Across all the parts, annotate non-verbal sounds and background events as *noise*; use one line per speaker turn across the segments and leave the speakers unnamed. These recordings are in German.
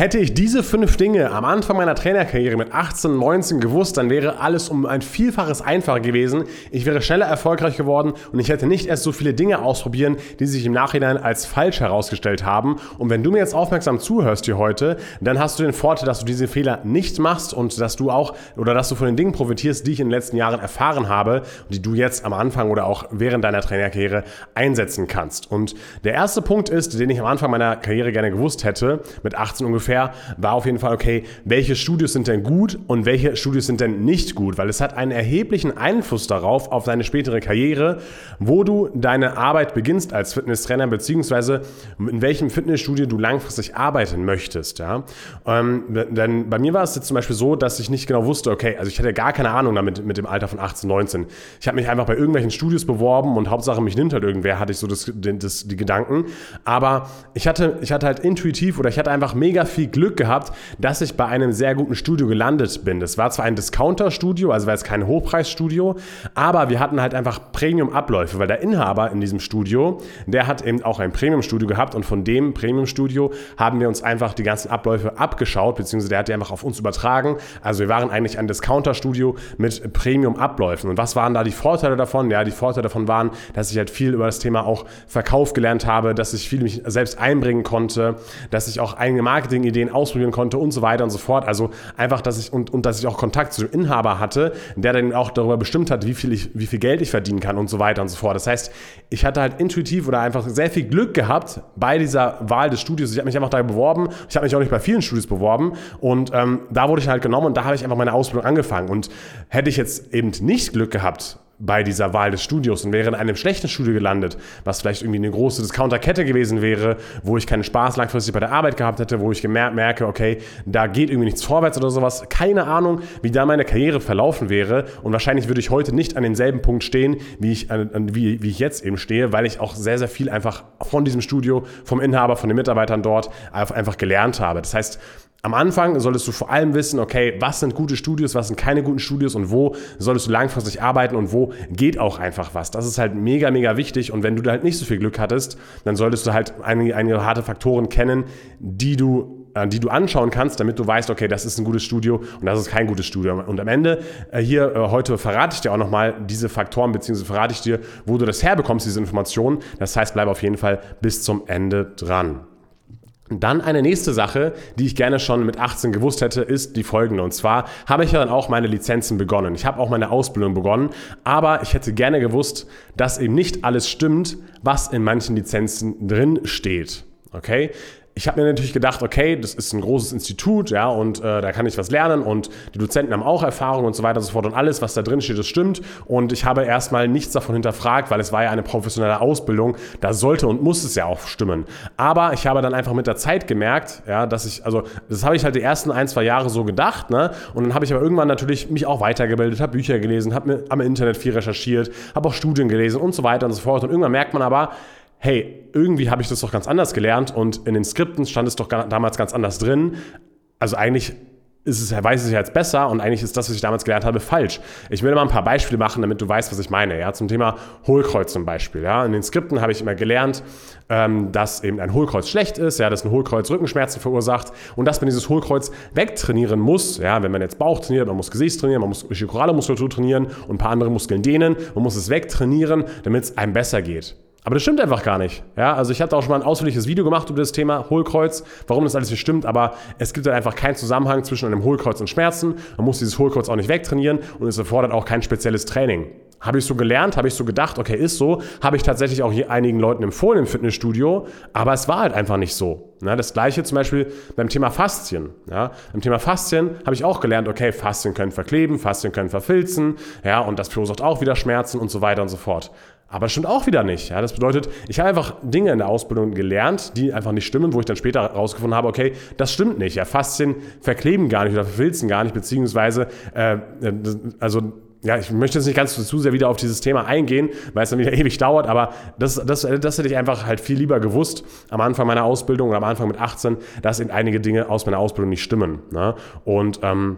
Hätte ich diese fünf Dinge am Anfang meiner Trainerkarriere mit 18, 19 gewusst, dann wäre alles um ein Vielfaches einfacher gewesen. Ich wäre schneller erfolgreich geworden und ich hätte nicht erst so viele Dinge ausprobieren, die sich im Nachhinein als falsch herausgestellt haben. Und wenn du mir jetzt aufmerksam zuhörst hier heute, dann hast du den Vorteil, dass du diese Fehler nicht machst und dass du auch oder dass du von den Dingen profitierst, die ich in den letzten Jahren erfahren habe und die du jetzt am Anfang oder auch während deiner Trainerkarriere einsetzen kannst. Und der erste Punkt ist, den ich am Anfang meiner Karriere gerne gewusst hätte, mit 18 ungefähr, ungefähr, war auf jeden Fall, okay, welche Studios sind denn gut und welche Studios sind denn nicht gut, weil es hat einen erheblichen Einfluss darauf, auf deine spätere Karriere, wo du deine Arbeit beginnst als Fitnesstrainer, beziehungsweise in welchem Fitnessstudio du langfristig arbeiten möchtest. Ja? Ähm, denn bei mir war es jetzt zum Beispiel so, dass ich nicht genau wusste, okay, also ich hatte gar keine Ahnung damit mit dem Alter von 18, 19. Ich habe mich einfach bei irgendwelchen Studios beworben und Hauptsache mich nimmt halt irgendwer, hatte ich so das, das, die Gedanken. Aber ich hatte, ich hatte halt intuitiv oder ich hatte einfach mega viel Glück gehabt, dass ich bei einem sehr guten Studio gelandet bin. Das war zwar ein Discounter-Studio, also war jetzt kein Hochpreisstudio, aber wir hatten halt einfach Premium-Abläufe, weil der Inhaber in diesem Studio, der hat eben auch ein Premium-Studio gehabt und von dem Premium-Studio haben wir uns einfach die ganzen Abläufe abgeschaut, beziehungsweise der hat die einfach auf uns übertragen. Also wir waren eigentlich ein Discounter-Studio mit Premium-Abläufen. Und was waren da die Vorteile davon? Ja, die Vorteile davon waren, dass ich halt viel über das Thema auch Verkauf gelernt habe, dass ich viel mich selbst einbringen konnte, dass ich auch eigene Marketing Marketingideen ausprobieren konnte und so weiter und so fort. Also einfach, dass ich und, und dass ich auch Kontakt zu dem Inhaber hatte, der dann auch darüber bestimmt hat, wie viel, ich, wie viel Geld ich verdienen kann und so weiter und so fort. Das heißt, ich hatte halt intuitiv oder einfach sehr viel Glück gehabt bei dieser Wahl des Studios. Ich habe mich einfach da beworben. Ich habe mich auch nicht bei vielen Studios beworben und ähm, da wurde ich halt genommen und da habe ich einfach meine Ausbildung angefangen. Und hätte ich jetzt eben nicht Glück gehabt, bei dieser Wahl des Studios und wäre in einem schlechten Studio gelandet, was vielleicht irgendwie eine große Discounter-Kette gewesen wäre, wo ich keinen Spaß langfristig bei der Arbeit gehabt hätte, wo ich gemerkt merke, okay, da geht irgendwie nichts vorwärts oder sowas. Keine Ahnung, wie da meine Karriere verlaufen wäre und wahrscheinlich würde ich heute nicht an denselben Punkt stehen, wie ich, wie, wie ich jetzt eben stehe, weil ich auch sehr, sehr viel einfach von diesem Studio, vom Inhaber, von den Mitarbeitern dort einfach gelernt habe. Das heißt, am Anfang solltest du vor allem wissen, okay, was sind gute Studios, was sind keine guten Studios und wo solltest du langfristig arbeiten und wo geht auch einfach was. Das ist halt mega, mega wichtig und wenn du da halt nicht so viel Glück hattest, dann solltest du halt einige, einige harte Faktoren kennen, die du äh, die du anschauen kannst, damit du weißt, okay, das ist ein gutes Studio und das ist kein gutes Studio. Und am Ende äh, hier äh, heute verrate ich dir auch nochmal diese Faktoren, beziehungsweise verrate ich dir, wo du das herbekommst, diese Informationen. Das heißt, bleib auf jeden Fall bis zum Ende dran. Dann eine nächste Sache, die ich gerne schon mit 18 gewusst hätte, ist die folgende. Und zwar habe ich ja dann auch meine Lizenzen begonnen. Ich habe auch meine Ausbildung begonnen, aber ich hätte gerne gewusst, dass eben nicht alles stimmt, was in manchen Lizenzen drin steht. Okay? Ich habe mir natürlich gedacht, okay, das ist ein großes Institut, ja, und äh, da kann ich was lernen und die Dozenten haben auch Erfahrung und so weiter und so fort und alles, was da drin steht, das stimmt. Und ich habe erstmal nichts davon hinterfragt, weil es war ja eine professionelle Ausbildung, da sollte und muss es ja auch stimmen. Aber ich habe dann einfach mit der Zeit gemerkt, ja, dass ich, also das habe ich halt die ersten ein, zwei Jahre so gedacht, ne? Und dann habe ich aber irgendwann natürlich mich auch weitergebildet, habe Bücher gelesen, habe am Internet viel recherchiert, habe auch Studien gelesen und so weiter und so fort. Und irgendwann merkt man aber, hey, irgendwie habe ich das doch ganz anders gelernt und in den Skripten stand es doch damals ganz anders drin. Also eigentlich ist es, weiß ja jetzt besser und eigentlich ist das, was ich damals gelernt habe, falsch. Ich will mal ein paar Beispiele machen, damit du weißt, was ich meine. Ja, zum Thema Hohlkreuz zum Beispiel. Ja, in den Skripten habe ich immer gelernt, ähm, dass eben ein Hohlkreuz schlecht ist, ja, dass ein Hohlkreuz Rückenschmerzen verursacht und dass man dieses Hohlkreuz wegtrainieren muss. Ja, wenn man jetzt Bauch trainiert, man muss Gesäß trainieren, man muss chorale Muskulatur trainieren und ein paar andere Muskeln dehnen. Man muss es wegtrainieren, damit es einem besser geht. Aber das stimmt einfach gar nicht. Ja, also ich hatte auch schon mal ein ausführliches Video gemacht über das Thema Hohlkreuz, warum das alles nicht stimmt, aber es gibt halt einfach keinen Zusammenhang zwischen einem Hohlkreuz und Schmerzen. Man muss dieses Hohlkreuz auch nicht wegtrainieren und es erfordert auch kein spezielles Training. Habe ich so gelernt, habe ich so gedacht, okay, ist so, habe ich tatsächlich auch hier einigen Leuten empfohlen im Fitnessstudio, aber es war halt einfach nicht so. Ja, das gleiche zum Beispiel beim Thema Faszien. Ja, beim Thema Faszien habe ich auch gelernt, okay, Faszien können verkleben, Faszien können verfilzen, ja, und das verursacht auch wieder Schmerzen und so weiter und so fort. Aber das stimmt auch wieder nicht. Ja, das bedeutet, ich habe einfach Dinge in der Ausbildung gelernt, die einfach nicht stimmen, wo ich dann später herausgefunden habe, okay, das stimmt nicht. Ja, Faszien verkleben gar nicht oder verfilzen gar nicht, beziehungsweise, äh, also ja, ich möchte jetzt nicht ganz zu sehr wieder auf dieses Thema eingehen, weil es dann wieder *laughs* ewig dauert, aber das, das, das hätte ich einfach halt viel lieber gewusst am Anfang meiner Ausbildung oder am Anfang mit 18, dass eben einige Dinge aus meiner Ausbildung nicht stimmen. Ne? Und ähm,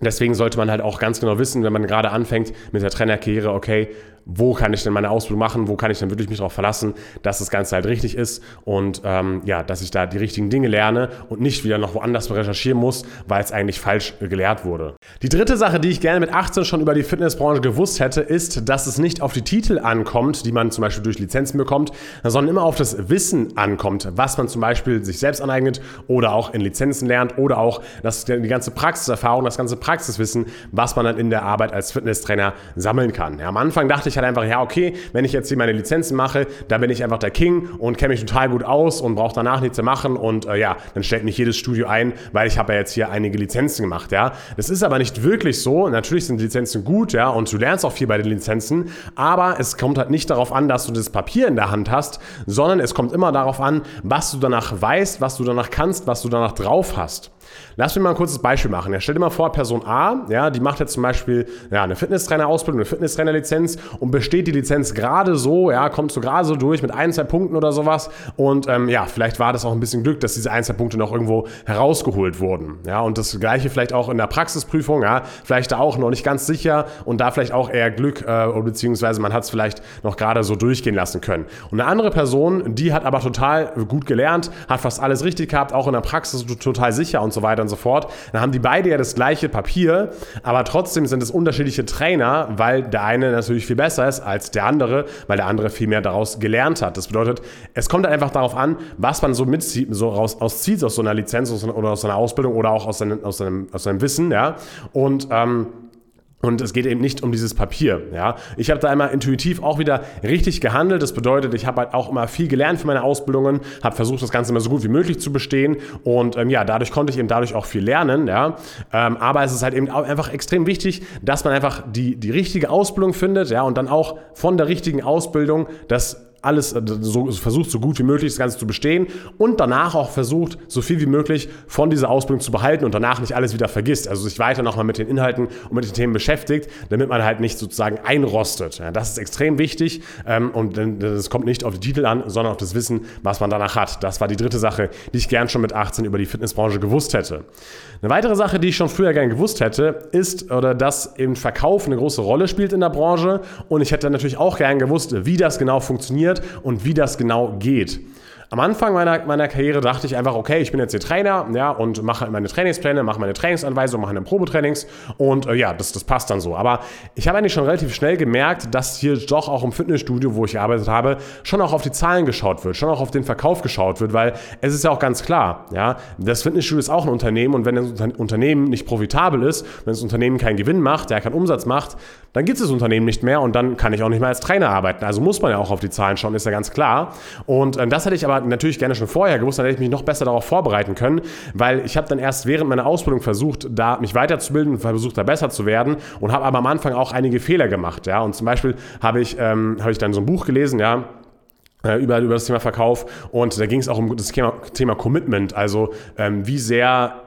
Deswegen sollte man halt auch ganz genau wissen, wenn man gerade anfängt mit der Trainerkarriere, okay, wo kann ich denn meine Ausbildung machen, wo kann ich denn wirklich mich darauf verlassen, dass das Ganze halt richtig ist und ähm, ja, dass ich da die richtigen Dinge lerne und nicht wieder noch woanders recherchieren muss, weil es eigentlich falsch gelehrt wurde. Die dritte Sache, die ich gerne mit 18 schon über die Fitnessbranche gewusst hätte, ist, dass es nicht auf die Titel ankommt, die man zum Beispiel durch Lizenzen bekommt, sondern immer auf das Wissen ankommt, was man zum Beispiel sich selbst aneignet oder auch in Lizenzen lernt oder auch das, die ganze Praxiserfahrung, das ganze Praxiswissen, was man dann in der Arbeit als Fitnesstrainer sammeln kann. Ja, am Anfang dachte ich halt einfach, ja, okay, wenn ich jetzt hier meine Lizenzen mache, dann bin ich einfach der King und kenne mich total gut aus und brauche danach nichts zu machen und äh, ja, dann stellt mich jedes Studio ein, weil ich habe ja jetzt hier einige Lizenzen gemacht, ja. Das ist aber nicht wirklich so. Natürlich sind Lizenzen gut, ja, und du lernst auch viel bei den Lizenzen, aber es kommt halt nicht darauf an, dass du das Papier in der Hand hast, sondern es kommt immer darauf an, was du danach weißt, was du danach kannst, was du danach drauf hast. Lass mich mal ein kurzes Beispiel machen. Ja, stell dir mal vor, Person A, ja, die macht jetzt zum Beispiel ja, eine Fitnesstrainer-Ausbildung, eine Fitnesstrainer-Lizenz und besteht die Lizenz gerade so, ja, kommt so gerade so durch mit ein, zwei Punkten oder sowas. Und ähm, ja, vielleicht war das auch ein bisschen Glück, dass diese ein, zwei Punkte noch irgendwo herausgeholt wurden. Ja, und das gleiche vielleicht auch in der Praxisprüfung, ja, vielleicht da auch noch nicht ganz sicher und da vielleicht auch eher Glück, äh, beziehungsweise man hat es vielleicht noch gerade so durchgehen lassen können. Und eine andere Person, die hat aber total gut gelernt, hat fast alles richtig gehabt, auch in der Praxis total sicher und so weiter und so fort. Dann haben die beide ja das gleiche Papier, aber trotzdem sind es unterschiedliche Trainer, weil der eine natürlich viel besser ist als der andere, weil der andere viel mehr daraus gelernt hat. Das bedeutet, es kommt einfach darauf an, was man so mitzieht, so raus, auszieht aus so einer Lizenz oder aus einer Ausbildung oder auch aus seinem, aus seinem, aus seinem Wissen, ja. Und ähm, und es geht eben nicht um dieses Papier. Ja. Ich habe da einmal intuitiv auch wieder richtig gehandelt. Das bedeutet, ich habe halt auch immer viel gelernt für meine Ausbildungen, habe versucht, das Ganze immer so gut wie möglich zu bestehen. Und ähm, ja, dadurch konnte ich eben dadurch auch viel lernen. Ja. Ähm, aber es ist halt eben auch einfach extrem wichtig, dass man einfach die, die richtige Ausbildung findet ja, und dann auch von der richtigen Ausbildung das alles äh, so, versucht, so gut wie möglich das Ganze zu bestehen und danach auch versucht, so viel wie möglich von dieser Ausbildung zu behalten und danach nicht alles wieder vergisst. Also sich weiter nochmal mit den Inhalten und mit den Themen beschäftigt, damit man halt nicht sozusagen einrostet. Ja, das ist extrem wichtig ähm, und es kommt nicht auf die Titel an, sondern auf das Wissen, was man danach hat. Das war die dritte Sache, die ich gern schon mit 18 über die Fitnessbranche gewusst hätte. Eine weitere Sache, die ich schon früher gern gewusst hätte, ist, oder dass eben Verkauf eine große Rolle spielt in der Branche und ich hätte natürlich auch gern gewusst, wie das genau funktioniert funktioniert und wie das genau geht. Am Anfang meiner, meiner Karriere dachte ich einfach, okay, ich bin jetzt hier Trainer ja, und mache meine Trainingspläne, mache meine Trainingsanweisungen, mache meine Probetrainings und äh, ja, das, das passt dann so. Aber ich habe eigentlich schon relativ schnell gemerkt, dass hier doch auch im Fitnessstudio, wo ich gearbeitet habe, schon auch auf die Zahlen geschaut wird, schon auch auf den Verkauf geschaut wird, weil es ist ja auch ganz klar, ja, das Fitnessstudio ist auch ein Unternehmen und wenn das Unternehmen nicht profitabel ist, wenn das Unternehmen keinen Gewinn macht, der keinen Umsatz macht, dann gibt es das Unternehmen nicht mehr und dann kann ich auch nicht mehr als Trainer arbeiten. Also muss man ja auch auf die Zahlen schauen, ist ja ganz klar. Und äh, das hätte ich aber natürlich gerne schon vorher gewusst, dann hätte ich mich noch besser darauf vorbereiten können, weil ich habe dann erst während meiner Ausbildung versucht, da mich weiterzubilden und versucht, da besser zu werden und habe aber am Anfang auch einige Fehler gemacht. Ja? Und zum Beispiel habe ich, ähm, hab ich dann so ein Buch gelesen, ja, äh, über, über das Thema Verkauf und da ging es auch um das Thema, Thema Commitment, also ähm, wie sehr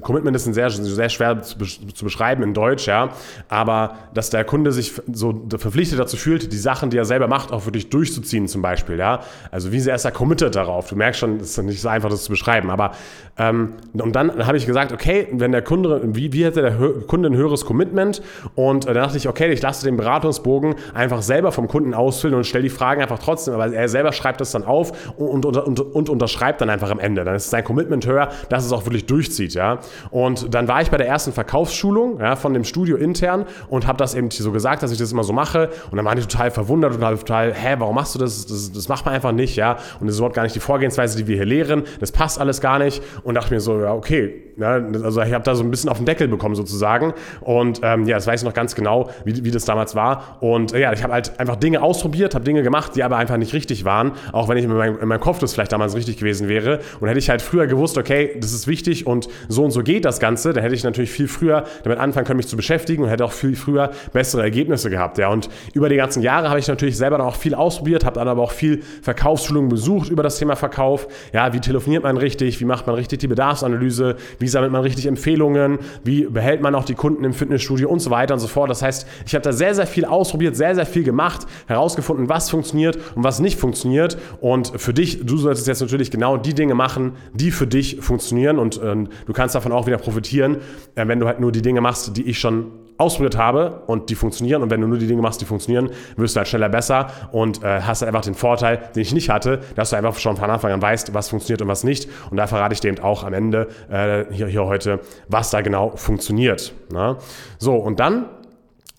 Commitment ist ein sehr, sehr schwer zu, beschreiben in Deutsch, ja, aber dass der Kunde sich so verpflichtet dazu fühlt, die Sachen, die er selber macht, auch wirklich durchzuziehen zum Beispiel, ja, also wie sehr ist er committed darauf, du merkst schon, es ist nicht so einfach, das zu beschreiben, aber ähm, und dann habe ich gesagt, okay, wenn der Kunde, wie, wie hätte der Kunde ein höheres Commitment? Und äh, dann dachte ich, okay, ich lasse den Beratungsbogen einfach selber vom Kunden ausfüllen und stelle die Fragen einfach trotzdem, aber er selber schreibt das dann auf und, und, und, und unterschreibt dann einfach am Ende, dann ist sein Commitment höher, dass es auch wirklich durchzieht durchzieht, ja. Und dann war ich bei der ersten Verkaufsschulung ja, von dem Studio intern und habe das eben so gesagt, dass ich das immer so mache. Und dann waren die total verwundert und total, hä, warum machst du das? Das, das macht man einfach nicht, ja. Und das ist überhaupt gar nicht die Vorgehensweise, die wir hier lehren. Das passt alles gar nicht. Und dachte mir so, ja, okay. Ja, also ich habe da so ein bisschen auf den Deckel bekommen sozusagen. Und ähm, ja, das weiß ich noch ganz genau, wie, wie das damals war. Und äh, ja, ich habe halt einfach Dinge ausprobiert, habe Dinge gemacht, die aber einfach nicht richtig waren. Auch wenn ich in meinem, in meinem Kopf das vielleicht damals richtig gewesen wäre. Und hätte ich halt früher gewusst, okay, das ist wichtig und so und so geht das Ganze, dann hätte ich natürlich viel früher damit anfangen können, mich zu beschäftigen und hätte auch viel früher bessere Ergebnisse gehabt. Ja. Und über die ganzen Jahre habe ich natürlich selber auch viel ausprobiert, habe dann aber auch viel Verkaufsschulungen besucht über das Thema Verkauf. Ja, wie telefoniert man richtig, wie macht man richtig die Bedarfsanalyse, wie sammelt man richtig Empfehlungen, wie behält man auch die Kunden im Fitnessstudio und so weiter und so fort. Das heißt, ich habe da sehr, sehr viel ausprobiert, sehr, sehr viel gemacht, herausgefunden, was funktioniert und was nicht funktioniert. Und für dich, du solltest jetzt natürlich genau die Dinge machen, die für dich funktionieren und äh, du kannst davon auch wieder profitieren, äh, wenn du halt nur die Dinge machst, die ich schon ausprobiert habe und die funktionieren. Und wenn du nur die Dinge machst, die funktionieren, wirst du halt schneller besser und äh, hast halt einfach den Vorteil, den ich nicht hatte, dass du einfach schon von Anfang an weißt, was funktioniert und was nicht. Und da verrate ich dir eben auch am Ende äh, hier, hier heute, was da genau funktioniert. Na? Ne? So, und dann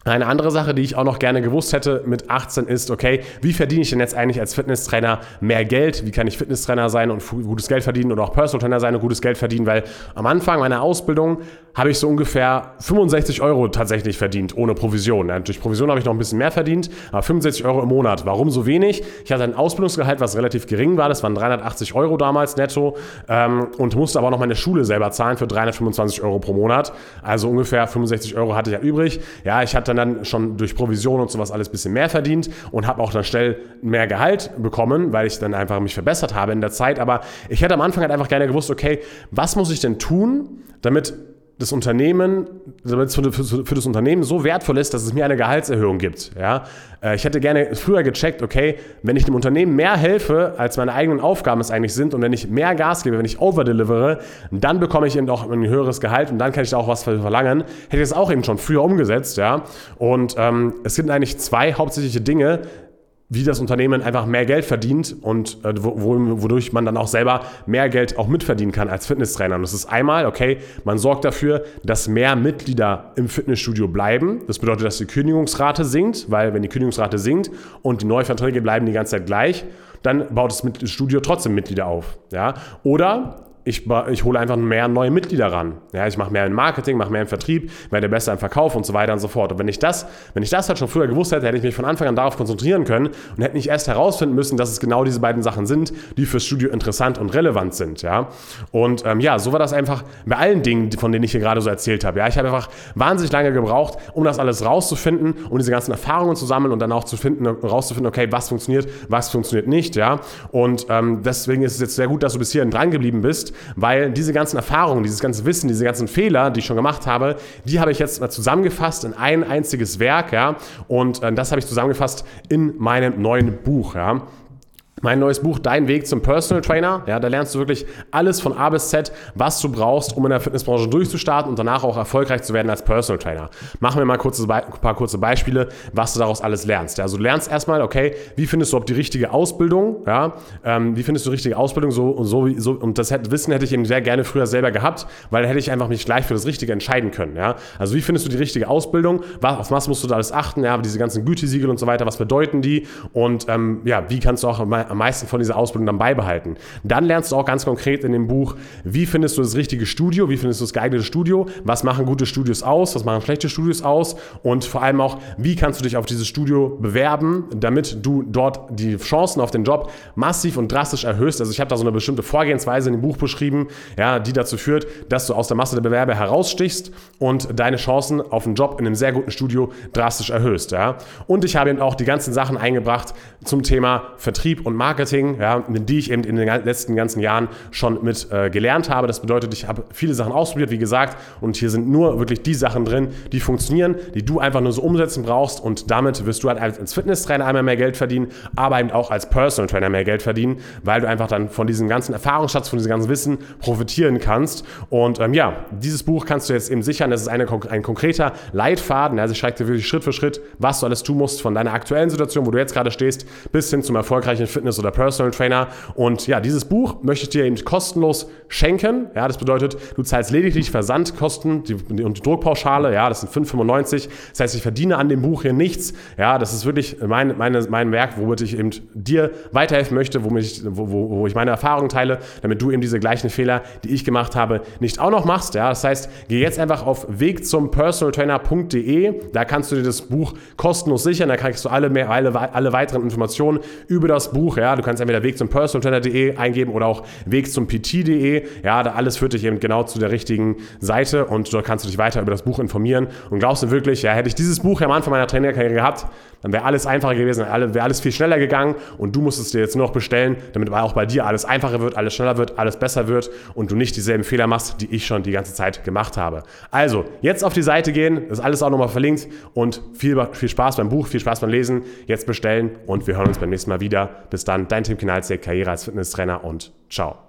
eine andere Sache, die ich auch noch gerne gewusst hätte mit 18 ist, okay, wie verdiene ich denn jetzt eigentlich als Fitnesstrainer mehr Geld? Wie kann ich Fitnesstrainer sein und gutes Geld verdienen oder auch Personal Trainer sein und gutes Geld verdienen? Weil am Anfang meiner Ausbildung habe ich so ungefähr 65 Euro tatsächlich verdient, ohne Provision. Durch Provision habe ich noch ein bisschen mehr verdient, aber 65 Euro im Monat. Warum so wenig? Ich hatte ein Ausbildungsgehalt, was relativ gering war, das waren 380 Euro damals netto ähm, und musste aber noch meine Schule selber zahlen für 325 Euro pro Monat. Also ungefähr 65 Euro hatte ich ja übrig. Ja, ich hatte dann schon durch Provision und sowas alles ein bisschen mehr verdient und habe auch dann schnell mehr Gehalt bekommen, weil ich dann einfach mich verbessert habe in der Zeit. Aber ich hätte am Anfang halt einfach gerne gewusst, okay, was muss ich denn tun, damit das Unternehmen, damit es für, das Unternehmen so wertvoll ist, dass es mir eine Gehaltserhöhung gibt. Ja? Äh, ich hätte gerne früher gecheckt, okay, wenn ich dem Unternehmen mehr helfe, als meine eigenen Aufgaben es eigentlich sind und wenn ich mehr Gas gebe, wenn ich overdelivere, dann bekomme ich eben auch ein höheres Gehalt und dann kann ich da auch was verlangen. Hätte ich das auch eben schon früher umgesetzt. Ja? Und ähm, es gibt eigentlich zwei hauptsächliche Dinge, wie das Unternehmen einfach mehr Geld verdient und äh, wodurch man dann auch selber mehr Geld auch mitverdienen kann als Fitnesstrainer. Und das ist einmal, okay, man sorgt dafür, dass mehr Mitglieder im Fitnessstudio bleiben. Das bedeutet, dass die Kündigungsrate sinkt, weil wenn die Kündigungsrate sinkt und die Neuverträge bleiben die ganze Zeit gleich, dann baut das Studio trotzdem Mitglieder auf. Ja? Oder ich, ich hole einfach mehr neue Mitglieder ran. Ja, ich mache mehr im Marketing, mache mehr im Vertrieb, werde besser im Verkauf und so weiter und so fort. Und wenn ich das, wenn ich das halt schon früher gewusst hätte, hätte ich mich von Anfang an darauf konzentrieren können und hätte nicht erst herausfinden müssen, dass es genau diese beiden Sachen sind, die fürs Studio interessant und relevant sind. Ja? Und ähm, ja, so war das einfach bei allen Dingen, von denen ich hier gerade so erzählt habe. Ja? Ich habe einfach wahnsinnig lange gebraucht, um das alles rauszufinden, um diese ganzen Erfahrungen zu sammeln und dann auch zu finden, rauszufinden, okay, was funktioniert, was funktioniert nicht. Ja? Und ähm, deswegen ist es jetzt sehr gut, dass du bis hierhin dran geblieben bist weil diese ganzen Erfahrungen, dieses ganze Wissen, diese ganzen Fehler, die ich schon gemacht habe, die habe ich jetzt mal zusammengefasst in ein einziges Werk, ja, und äh, das habe ich zusammengefasst in meinem neuen Buch, ja. Mein neues Buch Dein Weg zum Personal Trainer. Ja, da lernst du wirklich alles von A bis Z, was du brauchst, um in der Fitnessbranche durchzustarten und danach auch erfolgreich zu werden als Personal Trainer. Machen wir mal kurze, ein paar kurze Beispiele, was du daraus alles lernst. Ja, also du lernst erstmal, okay, wie findest du ob die richtige Ausbildung? Ja, ähm, wie findest du die richtige Ausbildung? So und so, so und das Wissen hätte ich eben sehr gerne früher selber gehabt, weil da hätte ich einfach mich gleich für das Richtige entscheiden können. Ja, also wie findest du die richtige Ausbildung? Was, auf was musst du da alles achten? Ja, diese ganzen Gütesiegel und so weiter. Was bedeuten die? Und ähm, ja, wie kannst du auch am meisten von dieser Ausbildung dann beibehalten. Dann lernst du auch ganz konkret in dem Buch, wie findest du das richtige Studio, wie findest du das geeignete Studio, was machen gute Studios aus, was machen schlechte Studios aus und vor allem auch, wie kannst du dich auf dieses Studio bewerben, damit du dort die Chancen auf den Job massiv und drastisch erhöhst. Also ich habe da so eine bestimmte Vorgehensweise in dem Buch beschrieben, ja, die dazu führt, dass du aus der Masse der Bewerber herausstichst und deine Chancen auf einen Job in einem sehr guten Studio drastisch erhöhst. Ja. Und ich habe eben auch die ganzen Sachen eingebracht zum Thema Vertrieb und Marketing ja, die ich eben in den letzten ganzen Jahren schon mit äh, gelernt habe. Das bedeutet, ich habe viele Sachen ausprobiert, wie gesagt, und hier sind nur wirklich die Sachen drin, die funktionieren, die du einfach nur so umsetzen brauchst und damit wirst du halt als Fitnesstrainer einmal mehr Geld verdienen, aber eben auch als Personal Trainer mehr Geld verdienen, weil du einfach dann von diesem ganzen Erfahrungsschatz, von diesem ganzen Wissen profitieren kannst. Und ähm, ja, dieses Buch kannst du jetzt eben sichern. Das ist eine, ein konkreter Leitfaden. Also ich schreibe dir wirklich Schritt für Schritt, was du alles tun musst von deiner aktuellen Situation, wo du jetzt gerade stehst, bis hin zum erfolgreichen Fitness- oder Personal Trainer. Und ja, dieses Buch möchte ich dir eben kostenlos schenken. Ja, das bedeutet, du zahlst lediglich Versandkosten die, und die Druckpauschale. Ja, das sind 5,95. Das heißt, ich verdiene an dem Buch hier nichts. Ja, das ist wirklich mein, meine, mein Werk, womit ich eben dir weiterhelfen möchte, womit ich, wo, wo, wo ich meine Erfahrungen teile, damit du eben diese gleichen Fehler, die ich gemacht habe, nicht auch noch machst. Ja, das heißt, geh jetzt einfach auf wegzumpersonaltrainer.de. Da kannst du dir das Buch kostenlos sichern. Da kriegst du alle, mehr, alle, alle weiteren Informationen über das Buch. Ja, du kannst entweder Weg zum personaltrainer.de eingeben oder auch Weg zum PT.de. Ja, da alles führt dich eben genau zu der richtigen Seite und dort kannst du dich weiter über das Buch informieren. Und glaubst du wirklich, ja, hätte ich dieses Buch am Anfang meiner Trainerkarriere gehabt, dann wäre alles einfacher gewesen, wäre alles viel schneller gegangen und du musstest dir jetzt nur noch bestellen, damit auch bei dir alles einfacher wird, alles schneller wird, alles besser wird und du nicht dieselben Fehler machst, die ich schon die ganze Zeit gemacht habe. Also, jetzt auf die Seite gehen, das ist alles auch nochmal verlinkt und viel, viel Spaß beim Buch, viel Spaß beim Lesen. Jetzt bestellen und wir hören uns beim nächsten Mal wieder. Bis dann, dein Tim Kinalzek, Karriere als Fitnesstrainer und ciao.